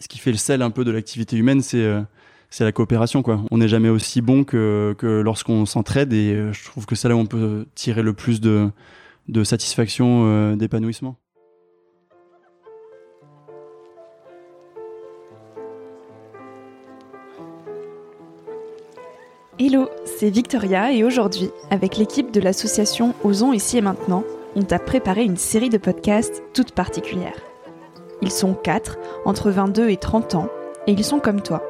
ce qui fait le sel un peu de l'activité humaine, c'est c'est la coopération. On n'est jamais aussi bon que, lorsqu'on s'entraide et euh, je trouve que c'est là où on peut tirer le plus de, de satisfaction, euh, d'épanouissement. Hello, c'est Victoria et aujourd'hui, avec l'équipe de l'association Osons ici et maintenant, on t'a préparé une série de podcasts toute particulière. Ils sont quatre, entre 22 et 30 ans, et ils sont comme toi,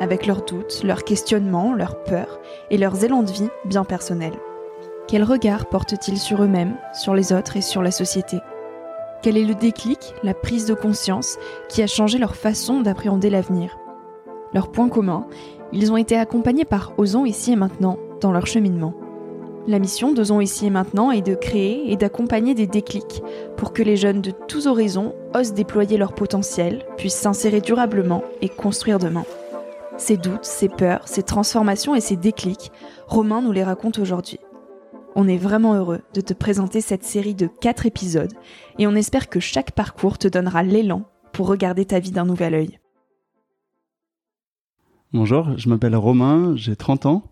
avec leurs doutes, leurs questionnements, leurs peurs et leurs élans de vie bien personnels. Quel regard portent-ils sur eux-mêmes, sur les autres et sur la société? Quel est le déclic, la prise de conscience qui a changé leur façon d'appréhender l'avenir? Leur point commun, ils ont été accompagnés par Osons ici et maintenant dans leur cheminement. La mission d'Osons ici et maintenant est de créer et d'accompagner des déclics pour que les jeunes de tous horizons osent déployer leur potentiel, puissent s'insérer durablement et construire demain. Ces doutes, ces peurs, ces transformations et ces déclics, Romain nous les raconte aujourd'hui. On est vraiment heureux de te présenter cette série de 4 épisodes et on espère que chaque parcours te donnera l'élan pour regarder ta vie d'un nouvel œil. Bonjour, je m'appelle Romain, j'ai 30 ans.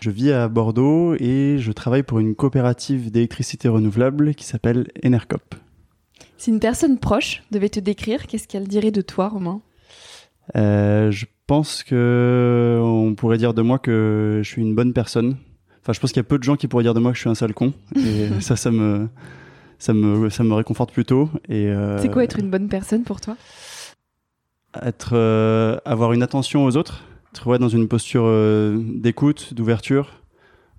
Je vis à Bordeaux et je travaille pour une coopérative d'électricité renouvelable qui s'appelle Enercop. Si une personne proche devait te décrire, qu'est-ce qu'elle dirait de toi, Romain? Euh, Je pense que on pourrait dire de moi que je suis une bonne personne. Enfin, je pense qu'il y a peu de gens qui pourraient dire de moi que je suis un sale con. Et ça, ça me, ça me, ça me réconforte plutôt. Et euh, c'est quoi être une bonne personne pour toi? Être, euh, avoir une attention aux autres, être dans une posture euh, d'écoute, d'ouverture,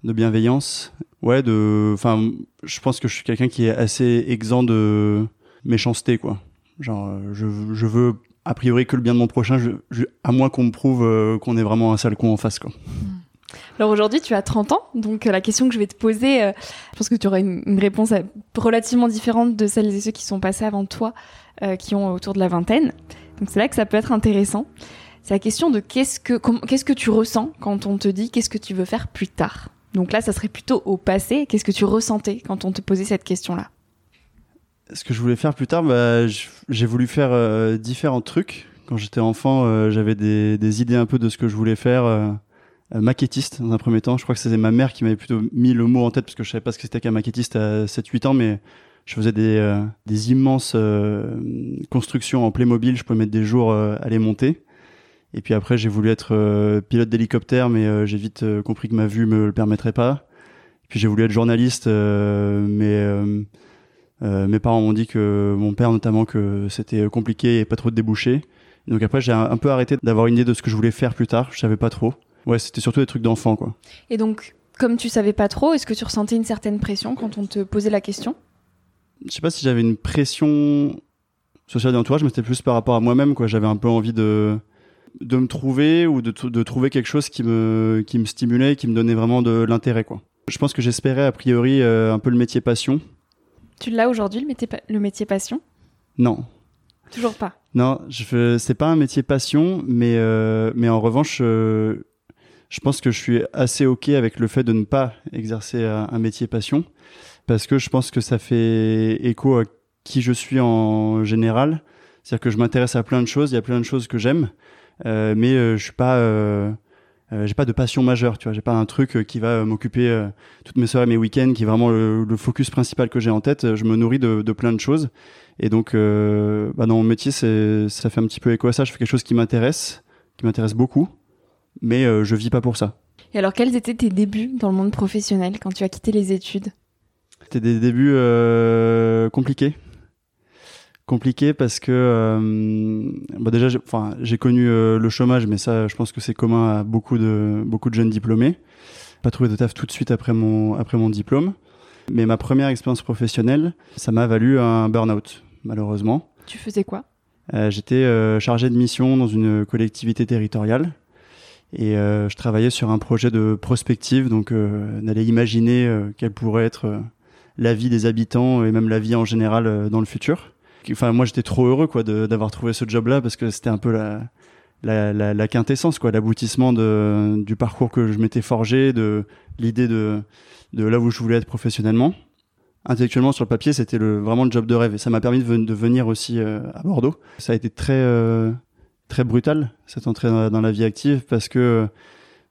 de bienveillance. Ouais, de, enfin, je pense que je suis quelqu'un qui est assez exempt de méchanceté, quoi. Genre, je, je veux a priori que le bien de mon prochain, à moins qu'on me prouve euh, qu'on est vraiment un sale con en face. Quoi. Alors aujourd'hui, tu as 30 ans, donc euh, la question que je vais te poser, euh, je pense que tu auras une, réponse relativement différente de celles et ceux qui sont passés avant toi, qui ont autour de la vingtaine. Donc c'est là que ça peut être intéressant. C'est la question de qu'est-ce que qu'est-ce que tu ressens quand on te dit qu'est-ce que tu veux faire plus tard. Donc là, ça serait plutôt au passé. Qu'est-ce que tu ressentais quand on te posait cette question-là? Ce que je voulais faire plus tard, bah, j'ai voulu faire euh, différents trucs. Quand j'étais enfant, euh, j'avais des, idées un peu de ce que je voulais faire. Euh, maquettiste dans un premier temps. Je crois que c'était ma mère qui m'avait plutôt mis le mot en tête parce que je savais pas ce que c'était qu'un maquettiste à 7-8 ans, mais je faisais des, des immenses constructions en Playmobil. Je pouvais mettre des jours à les monter. Et puis après, j'ai voulu être pilote d'hélicoptère, mais j'ai vite compris que ma vue me le permettrait pas. Puis j'ai voulu être journaliste, mais euh, mes parents m'ont dit que mon père notamment que c'était compliqué et pas trop de débouchés. Donc après j'ai un, peu arrêté d'avoir une idée de ce que je voulais faire plus tard. Je savais pas trop. Ouais, c'était surtout des trucs d'enfant quoi. Et donc comme tu savais pas trop, est-ce que tu ressentais une certaine pression quand on te posait la question? Je sais pas si j'avais une pression sociale d'entourage, mais c'était plus par rapport à moi-même quoi. J'avais un peu envie de de me trouver ou de, de trouver quelque chose qui me qui me stimulait, qui me donnait vraiment de l'intérêt quoi. Je pense que j'espérais a priori euh, un peu le métier passion tu l'as aujourd'hui, le métier, passion? Non. Toujours pas Non, je c'est pas un métier passion, mais, euh, mais en revanche, euh, je pense que je suis assez OK avec le fait de ne pas exercer un, métier passion, parce que je pense que ça fait écho à qui je suis en général. C'est-à-dire que je m'intéresse à plein de choses, il y a plein de choses que j'aime, mais je suis pas euh, j'ai pas de passion majeure, tu vois. J'ai pas un truc euh, qui va euh, m'occuper toutes mes soirées, mes week-ends, qui est vraiment le, focus principal que j'ai en tête. Je me nourris de, de plein de choses. Et donc, bah dans mon métier, c'est, ça fait un petit peu écho à ça. Je fais quelque chose qui m'intéresse, qui m'intéresse beaucoup, mais je vis pas pour ça. Et alors, quels étaient tes débuts dans le monde professionnel quand tu as quitté les études? C'était des débuts compliqués compliqué parce que euh, bah déjà enfin j'ai connu euh, le chômage mais ça je pense que c'est commun à beaucoup de beaucoup de jeunes diplômés. Pas trouvé de taf tout de suite après mon après mon diplôme. Mais ma première expérience professionnelle ça m'a valu un burn-out malheureusement. Tu faisais quoi? Euh, j'étais euh, chargé de mission dans une collectivité territoriale. Et je travaillais sur un projet de prospective donc d'aller imaginer quelle pourrait être la vie des habitants et même la vie en général dans le futur enfin moi j'étais trop heureux quoi d'avoir trouvé ce job là parce que c'était un peu la quintessence quoi l'aboutissement de du parcours que je m'étais forgé de l'idée de là où je voulais être professionnellement. Intellectuellement sur le papier c'était le vraiment le job de rêve. Et ça m'a permis de, venir aussi euh, à Bordeaux. Ça a été très euh, très brutale cette entrée dans, la vie active parce que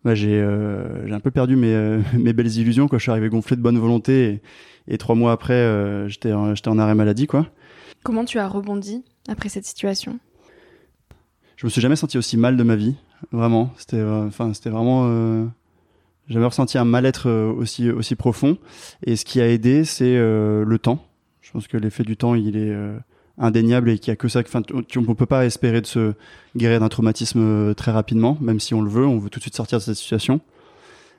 bah, j'ai un peu perdu mes mes belles illusions quand je suis arrivé gonflé de bonne volonté et, et trois mois après j'étais j'étais en arrêt maladie quoi. Comment tu as rebondi après cette situation Je me suis jamais senti aussi mal de ma vie, vraiment. C'était, enfin, c'était vraiment. Euh, jamais ressenti un mal-être euh, aussi profond. Et ce qui a aidé, c'est euh, le temps. Je pense que l'effet du temps, il est euh, indéniable et qu'il y a que ça. Enfin, on ne peut pas espérer de se guérir d'un traumatisme très rapidement, même si on le veut. On veut tout de suite sortir de cette situation.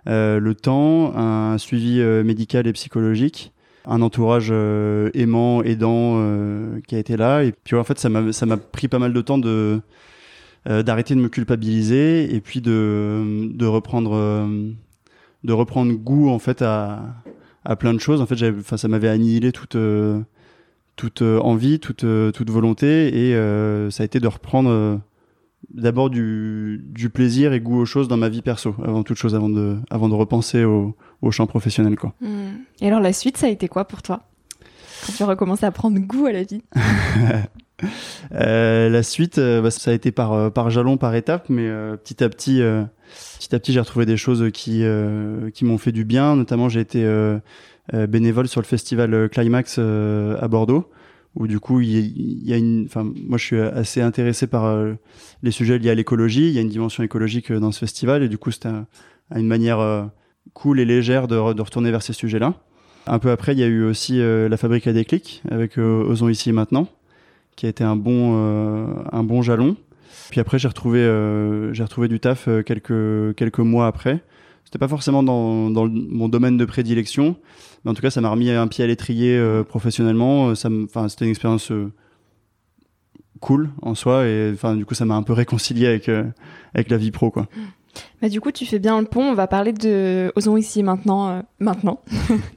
le temps, un suivi médical et psychologique un entourage euh, aimant, aidant euh, qui a été là. Et puis en fait, ça m'a pris pas mal de temps de euh, d'arrêter de me culpabiliser et puis de de reprendre de reprendre goût en fait à à plein de choses. En fait, ça m'avait annihilé toute toute envie, toute toute volonté et ça a été de reprendre d'abord du, du, plaisir et goût aux choses dans ma vie perso, avant toute chose, avant de, avant de repenser au, au champ professionnel. Quoi. Hmm. Et alors la suite, ça a été quoi pour toi? Quand tu as recommencé à prendre goût à la vie euh, La suite, euh, bah, ça a été par, euh, par jalon, par étape, mais euh, petit à petit, petit à petit, j'ai retrouvé des choses qui, qui m'ont fait du bien. Notamment, j'ai été bénévole sur le festival Climax à Bordeaux où du coup il y, a une enfin moi je suis assez intéressé par euh, les sujets liés à l'écologie. Il y a une dimension écologique euh, dans ce festival et du coup c'était une manière euh, cool et légère de, de, retourner vers ces sujets là un peu après il y a eu aussi la fabrique à déclic avec Osons ici et maintenant qui a été un bon un bon jalon. Puis après j'ai retrouvé j'ai retrouvé du taf quelques quelques mois après c'était pas forcément dans, dans mon domaine de prédilection mais en tout cas, ça m'a remis un pied à l'étrier euh, professionnellement. Euh, ça, enfin, c'était une expérience euh, cool en soi et enfin du coup ça m'a un peu réconcilié avec avec la vie pro quoi. Bah du coup tu fais bien le pont. On va parler de Osons ici maintenant maintenant.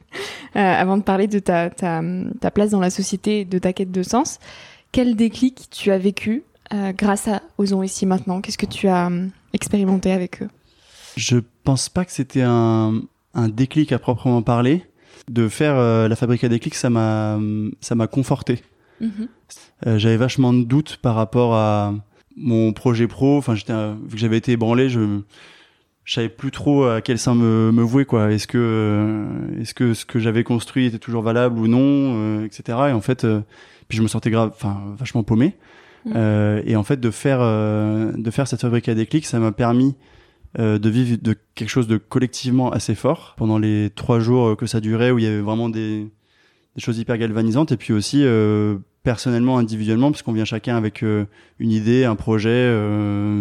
avant de parler de ta, ta, ta place dans la société, de ta quête de sens, quel déclic tu as vécu grâce à Osons ici maintenant? Qu'est-ce que tu as expérimenté avec eux? Je pense pas que c'était un, un déclic à proprement parler de faire euh, la fabrique à déclic, ça m'a ça m'a conforté. Mhm. Euh, j'avais vachement de doutes par rapport à mon projet pro. Enfin, j'étais vu que j'avais été ébranlé, je je savais plus trop à quel sein me, me vouer quoi. Est-ce que euh, est-ce que ce que j'avais construit était toujours valable ou non, etc. Et en fait, puis je me sentais grave, enfin vachement paumé. Mhm. et en fait, de faire de faire cette fabrique à déclic, ça m'a permis euh, de vivre de quelque chose de collectivement assez fort pendant les trois jours euh, que ça durait où il y avait vraiment des, des choses hyper galvanisantes. Et puis aussi euh, personnellement individuellement parce qu'on vient chacun avec une idée un projet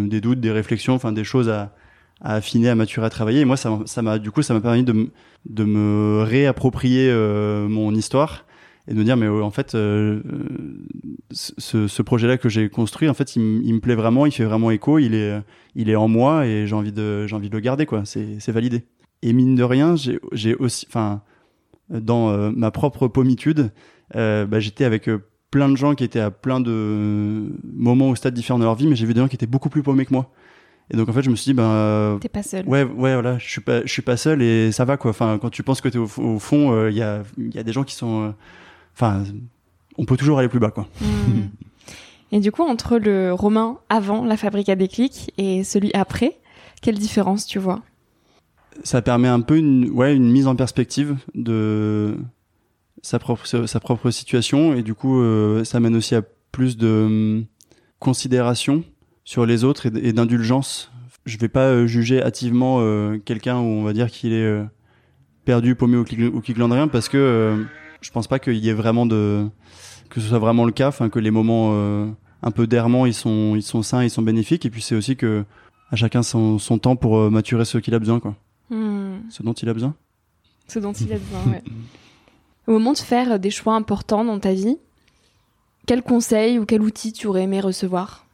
des doutes des réflexions enfin des choses à, à affiner à maturer à travailler. Et moi ça m'a du coup ça m'a permis de, de me réapproprier mon histoire et de me dire mais en fait euh, ce, ce projet-là que j'ai construit en fait il, me plaît vraiment il fait vraiment écho il est il est en moi et j'ai envie de j'ai envie de le garder quoi. C'est validé. Et mine de rien j'ai aussi enfin dans euh, ma propre pommitude euh, bah, j'étais avec euh, plein de gens qui étaient à plein de moments au stade différents de leur vie mais j'ai vu des gens qui étaient beaucoup plus paumés que moi. Et donc en fait je me suis dit ben t'es pas seul. ouais ouais voilà je suis pas je suis pas seul et ça va quoi. Enfin quand tu penses que t'es au, au fond il y a il y a des gens qui sont enfin, on peut toujours aller plus bas, quoi. Hmm. Et du coup, entre le romain avant la fabrique à déclic et celui après, quelle différence tu vois? Ça permet un peu une, ouais, une mise en perspective de sa propre, sa propre situation et du coup, euh, ça mène aussi à plus de hum, considération sur les autres et d'indulgence. Je vais pas euh, juger hâtivement euh, quelqu'un où on va dire qu'il est perdu, paumé ou qui, ou qui glande rien parce que je pense pas qu'il y ait vraiment de que ce soit vraiment le cas, enfin que les moments euh, un peu d'errement ils sont ils sont sains, ils sont bénéfiques et puis c'est aussi que à chacun son, son temps pour euh, maturer ce qu'il a besoin quoi. Hmm. Ce dont il a besoin. Ce dont il a besoin, ouais. Au moment de faire des choix importants dans ta vie, quel conseil ou quel outil tu aurais aimé recevoir?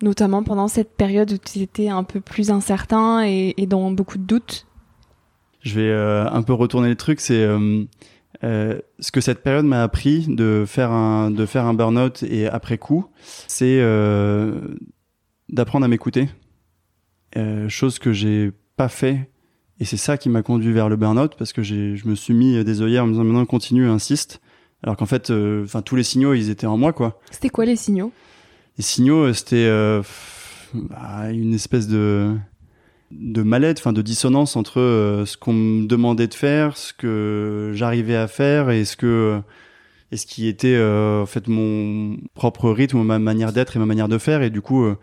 Notamment pendant cette période où tu étais un peu plus incertain et, et dans beaucoup de doutes. Je vais euh, un peu retourner le truc, c'est euh, ce que cette période m'a appris de faire un de faire un burn-out et après coup, c'est euh, d'apprendre à m'écouter, euh, chose que j'ai pas fait. Et c'est ça qui m'a conduit vers le burn-out parce que je me suis mis des œillères en me disant maintenant continue insiste. Alors qu'en fait enfin tous les signaux ils étaient en moi quoi. C'était quoi les signaux? Les signaux c'était bah, une espèce de de mal-être, enfin de dissonance entre euh, ce qu'on me demandait de faire, ce que j'arrivais à faire et ce que et ce qui était euh, en fait mon propre rythme, ma manière d'être et ma manière de faire. Et du coup euh,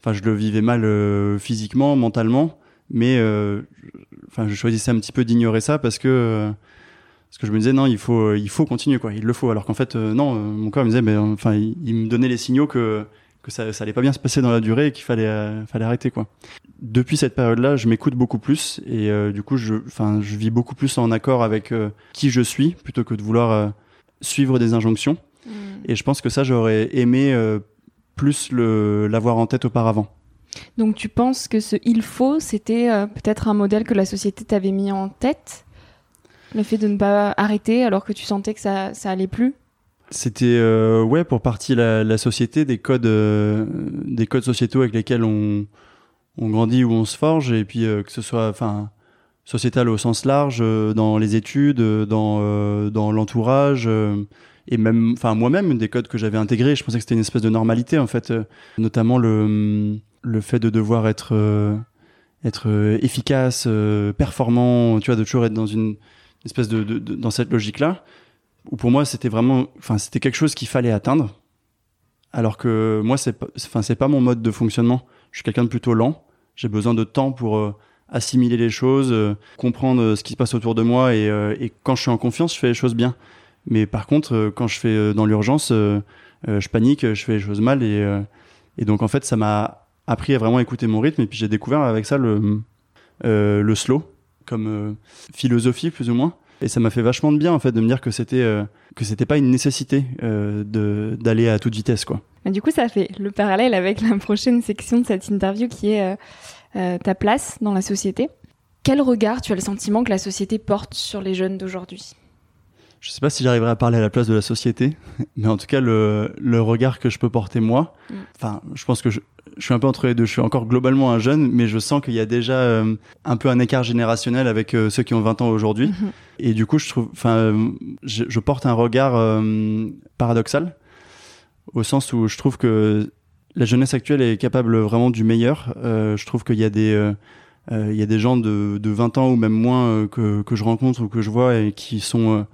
enfin je le vivais mal physiquement, mentalement, mais enfin je choisissais un petit peu d'ignorer ça parce que parce que je me disais non il faut il faut continuer quoi, il le faut. Alors qu'en fait non mon corps me disait mais enfin il me donnait les signaux que que ça, ça allait pas bien se passer dans la durée et qu'il fallait, euh, fallait arrêter quoi. Depuis cette période-là, je m'écoute beaucoup plus et euh, du coup, je, enfin, je vis beaucoup plus en accord avec euh, qui je suis plutôt que de vouloir suivre des injonctions. Mm. Et je pense que ça, j'aurais aimé plus le l'avoir en tête auparavant. Donc, tu penses que ce il faut, c'était peut-être un modèle que la société t'avait mis en tête, le fait de ne pas arrêter alors que tu sentais que ça, ça allait plus? C'était euh, ouais pour partie la, société des codes euh, des codes sociétaux avec lesquels on grandit ou on se forge et puis euh, que ce soit enfin sociétal au sens large dans les études dans dans l'entourage et même enfin moi-même des codes que j'avais intégrés je pensais que c'était une espèce de normalité en fait notamment le le fait de devoir être être efficace performant tu vois de toujours être dans une espèce de dans cette logique là où pour moi c'était vraiment, enfin c'était quelque chose qu'il fallait atteindre, alors que moi c'est, enfin c'est pas mon mode de fonctionnement. Je suis quelqu'un de plutôt lent. J'ai besoin de temps pour euh, assimiler les choses, euh, comprendre euh, ce qui se passe autour de moi et, quand je suis en confiance, je fais les choses bien. Mais par contre, quand je fais dans l'urgence, je panique, je fais les choses mal et, donc en fait ça m'a appris à vraiment écouter mon rythme et puis j'ai découvert avec ça le slow comme philosophie plus ou moins et ça m'a fait vachement de bien en fait de me dire que c'était euh, que c'était pas une nécessité euh, de d'aller à toute vitesse quoi. du coup, ça fait le parallèle avec la prochaine section de cette interview qui est euh, ta place dans la société. Quel regard tu as le sentiment que la société porte sur les jeunes d'aujourd'hui? Je sais pas si j'arriverai à parler à la place de la société, mais en tout cas le, le regard que je peux porter moi. Mm. Enfin, je pense que je, je, suis un peu entre les deux. Je suis encore globalement un jeune, mais je sens qu'il y a déjà euh, un peu un écart générationnel avec euh, ceux qui ont 20 ans aujourd'hui. Mm-hmm. Et du coup, je trouve, enfin, je, je, porte un regard euh, paradoxal au sens où je trouve que la jeunesse actuelle est capable vraiment du meilleur. je trouve qu'il y a des il y a des gens de, de 20 ans ou même moins que, que je rencontre ou que je vois et qui sont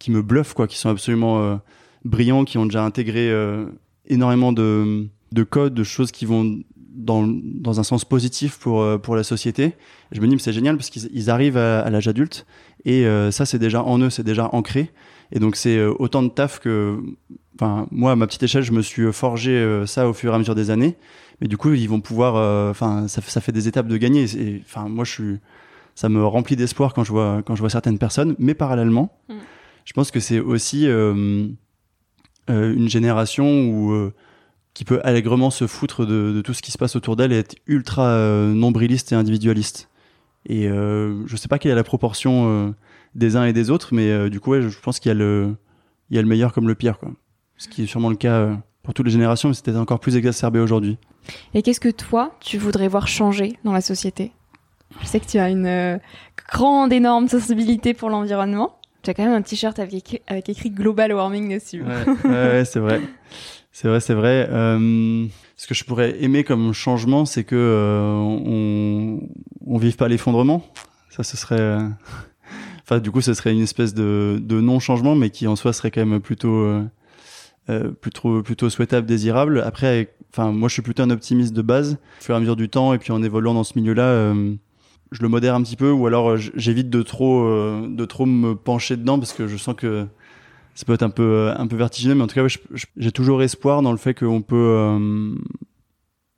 qui me bluffent, quoi, qui sont absolument euh, brillants, qui ont déjà intégré euh, énormément de, de codes, de choses qui vont dans, dans un sens positif pour, euh, pour la société. je me dis, c'est génial parce qu'ils arrivent à, l'âge adulte et ça, c'est déjà en eux, c'est déjà ancré. Et donc, c'est autant de taf que, enfin, moi, à ma petite échelle, je me suis forgé ça au fur et à mesure des années. Mais du coup, ils vont pouvoir, enfin, ça, ça, fait des étapes de gagner. Enfin, moi, je suis, ça me remplit d'espoir quand je vois, quand je vois certaines personnes. Mais parallèlement, mm je pense que c'est aussi euh, euh, une génération où euh, qui peut allègrement se foutre de, tout ce qui se passe autour d'elle et être ultra nombriliste et individualiste. Et je sais pas quelle est la proportion des uns et des autres, mais du coup, je pense qu'il y a le meilleur comme le pire. Ce qui est sûrement le cas pour toutes les générations, mais c'était encore plus exacerbé aujourd'hui. Et qu'est-ce que toi, tu voudrais voir changer dans la société? Je sais que tu as une grande, énorme sensibilité pour l'environnement. Tu as quand même un t-shirt avec, écrit, Global Warming dessus. Ouais, c'est vrai. C'est vrai, c'est vrai. Euh, ce que je pourrais aimer comme changement, c'est que euh, on, on vive pas l'effondrement. Ça, ce serait. Euh, enfin, du coup, ce serait une espèce de, de non-changement, mais qui en soi serait quand même plutôt, euh, plutôt, plutôt souhaitable, désirable. Après, enfin, moi, je suis plutôt un optimiste de base. Au fur et à mesure du temps, et puis en évoluant dans ce milieu-là je le modère un petit peu ou alors euh, j'évite de trop euh, de trop me pencher dedans parce que je sens que ça peut être un peu euh, un peu vertigineux mais en tout cas j'ai toujours espoir dans le fait qu'on peut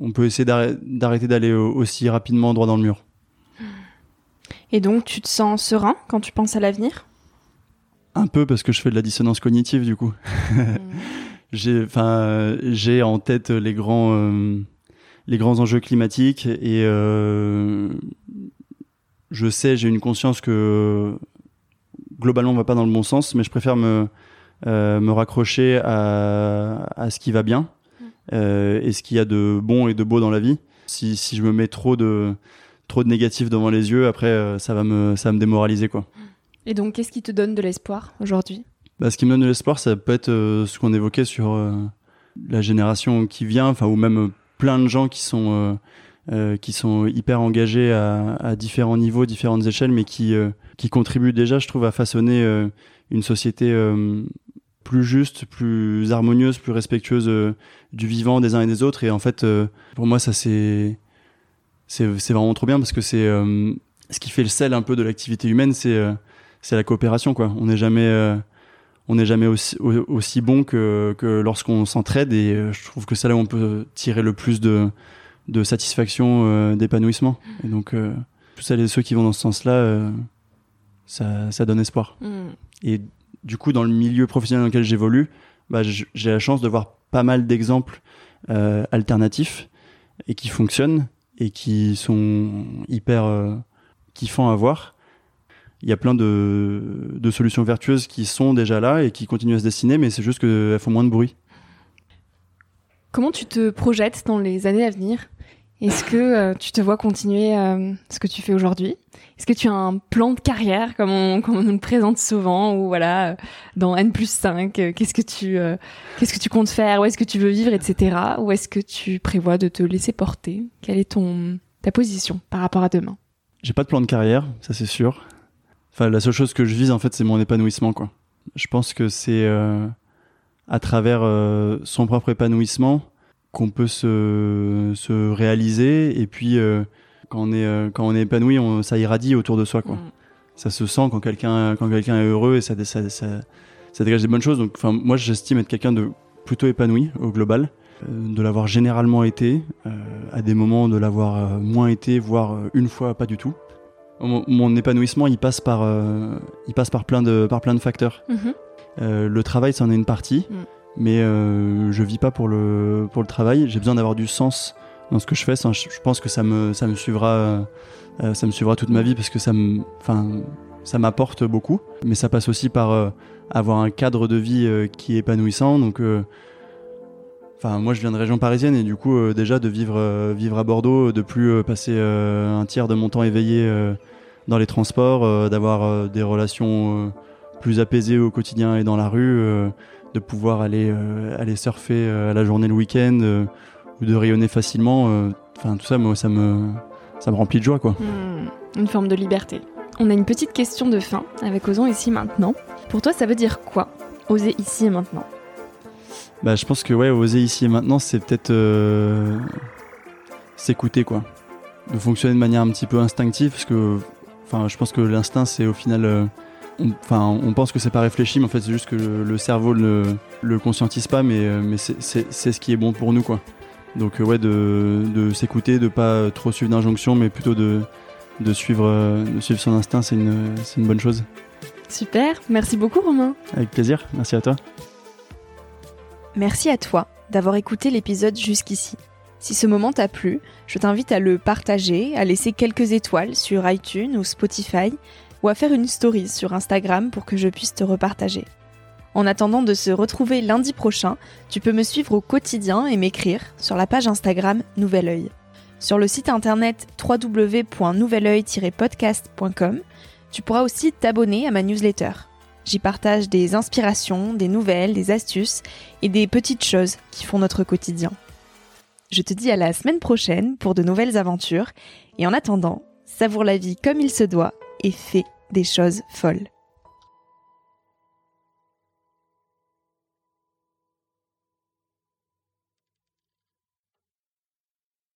on peut essayer d'arrêter d'aller aussi rapidement droit dans le mur. Et donc tu te sens serein quand tu penses à l'avenir? Un peu parce que je fais de la dissonance cognitive du coup. J'ai enfin j'ai en tête les grands les grands enjeux climatiques et je sais, j'ai une conscience que globalement on va pas dans le bon sens, mais je préfère me euh, me raccrocher à, à ce qui va bien mm. euh, et ce qu'il y a de bon et de beau dans la vie. Si, si je me mets trop de trop de négatifs devant les yeux, après euh, ça va me ça va me démoraliser quoi. Et donc qu'est-ce qui te donne de l'espoir aujourd'hui? Bah, ce qui me donne de l'espoir, ça peut être ce qu'on évoquait sur la génération qui vient, enfin ou même plein de gens qui sont qui sont hyper engagés à, à, différents niveaux, différentes échelles, mais qui qui contribuent déjà, je trouve, à façonner une société plus juste, plus harmonieuse, plus respectueuse du vivant des uns et des autres. Et en fait, pour moi, ça c'est c'est vraiment trop bien parce que c'est ce qui fait le sel un peu de l'activité humaine, c'est c'est la coopération quoi. On n'est jamais euh, on n'est jamais aussi, aussi bon que, que lorsqu'on s'entraide et euh, je trouve que c'est là où on peut tirer le plus de, de satisfaction, euh, d'épanouissement. Et donc, tous celles et ceux qui vont dans ce sens-là, ça, ça, donne espoir. Mm. Et du coup, dans le milieu professionnel dans lequel j'évolue, bah, j'ai la chance de voir pas mal d'exemples alternatifs et qui fonctionnent et qui sont hyper kiffants à voir il y a plein de, de, solutions vertueuses qui sont déjà là et qui continuent à se dessiner, mais c'est juste qu'elles font moins de bruit. Comment tu te projettes dans les années à venir? Est-ce que euh, tu te vois continuer euh, ce que tu fais aujourd'hui? Est-ce que tu as un plan de carrière, comme on, comme on nous le présente souvent, ou voilà, euh, dans N plus 5, qu'est-ce que tu, qu'est-ce que tu comptes faire Où est-ce que tu veux vivre, etc. Ou est-ce que tu prévois de te laisser porter? Quelle est ton, ta position par rapport à demain? J'ai pas de plan de carrière, ça c'est sûr. Enfin, la seule chose que je vise, en fait, c'est mon épanouissement, quoi. Je pense que c'est à travers euh, son propre épanouissement qu'on peut se, se réaliser. Et puis, euh, quand, on est, quand on est épanoui, on, ça irradie autour de soi, quoi. Mm. Ça se sent quand quelqu'un quelqu'un est heureux et ça, ça, ça, ça dégage des bonnes choses. Donc, moi, j'estime être quelqu'un de plutôt épanoui au global de l'avoir généralement été, à des moments de l'avoir moins été, voire une fois pas du tout mon, épanouissement, il passe par, euh, il passe par plein de, par plein de facteurs. Mhm. Euh, le travail, c'en est une partie, mm. mais euh, je vis pas pour le, pour le travail. J'ai besoin d'avoir du sens dans ce que je fais. Je, pense que ça me, ça me suivra, ça me suivra toute ma vie parce que ça me, enfin, ça m'apporte beaucoup. Mais ça passe aussi par avoir un cadre de vie qui est épanouissant. Donc Enfin, moi, je viens de région parisienne et du coup, déjà de vivre, vivre à Bordeaux, de plus passer un tiers de mon temps éveillé dans les transports, euh, d'avoir euh, des relations euh, plus apaisées au quotidien et dans la rue, de pouvoir aller, aller surfer à la journée le week-end ou de rayonner facilement. Enfin, tout ça, moi, ça me, ça me remplit de joie, quoi. Hmm, une forme de liberté. On a une petite question de fin avec Osons ici maintenant. Pour toi, ça veut dire quoi Oser ici et maintenant? Bah, je pense que ouais, oser ici et maintenant, c'est peut-être s'écouter, quoi. De fonctionner de manière un petit peu instinctive, parce que Enfin, je pense que l'instinct, c'est au final. Euh, enfin, on pense que c'est pas réfléchi, mais en fait, c'est juste que le, cerveau ne le conscientise pas, mais, euh, mais c'est ce qui est bon pour nous, quoi. Donc, euh, ouais, de, de s'écouter, de pas trop suivre d'injonctions, mais plutôt de, de, suivre, de suivre son instinct, c'est une, une bonne chose. Super, merci beaucoup, Romain. Avec plaisir, merci à toi. Merci à toi d'avoir écouté l'épisode jusqu'ici. Si ce moment t'a plu, je t'invite à le partager, à laisser quelques étoiles sur iTunes ou Spotify, ou à faire une story sur Instagram pour que je puisse te repartager. En attendant de se retrouver lundi prochain, tu peux me suivre au quotidien et m'écrire sur la page Instagram Nouvel Oeil. Sur le site internet www.nouveloeil-podcast.com, tu pourras aussi t'abonner à ma newsletter. J'y partage des inspirations, des nouvelles, des astuces et des petites choses qui font notre quotidien. Je te dis à la semaine prochaine pour de nouvelles aventures. Et en attendant, savoure la vie comme il se doit et fais des choses folles.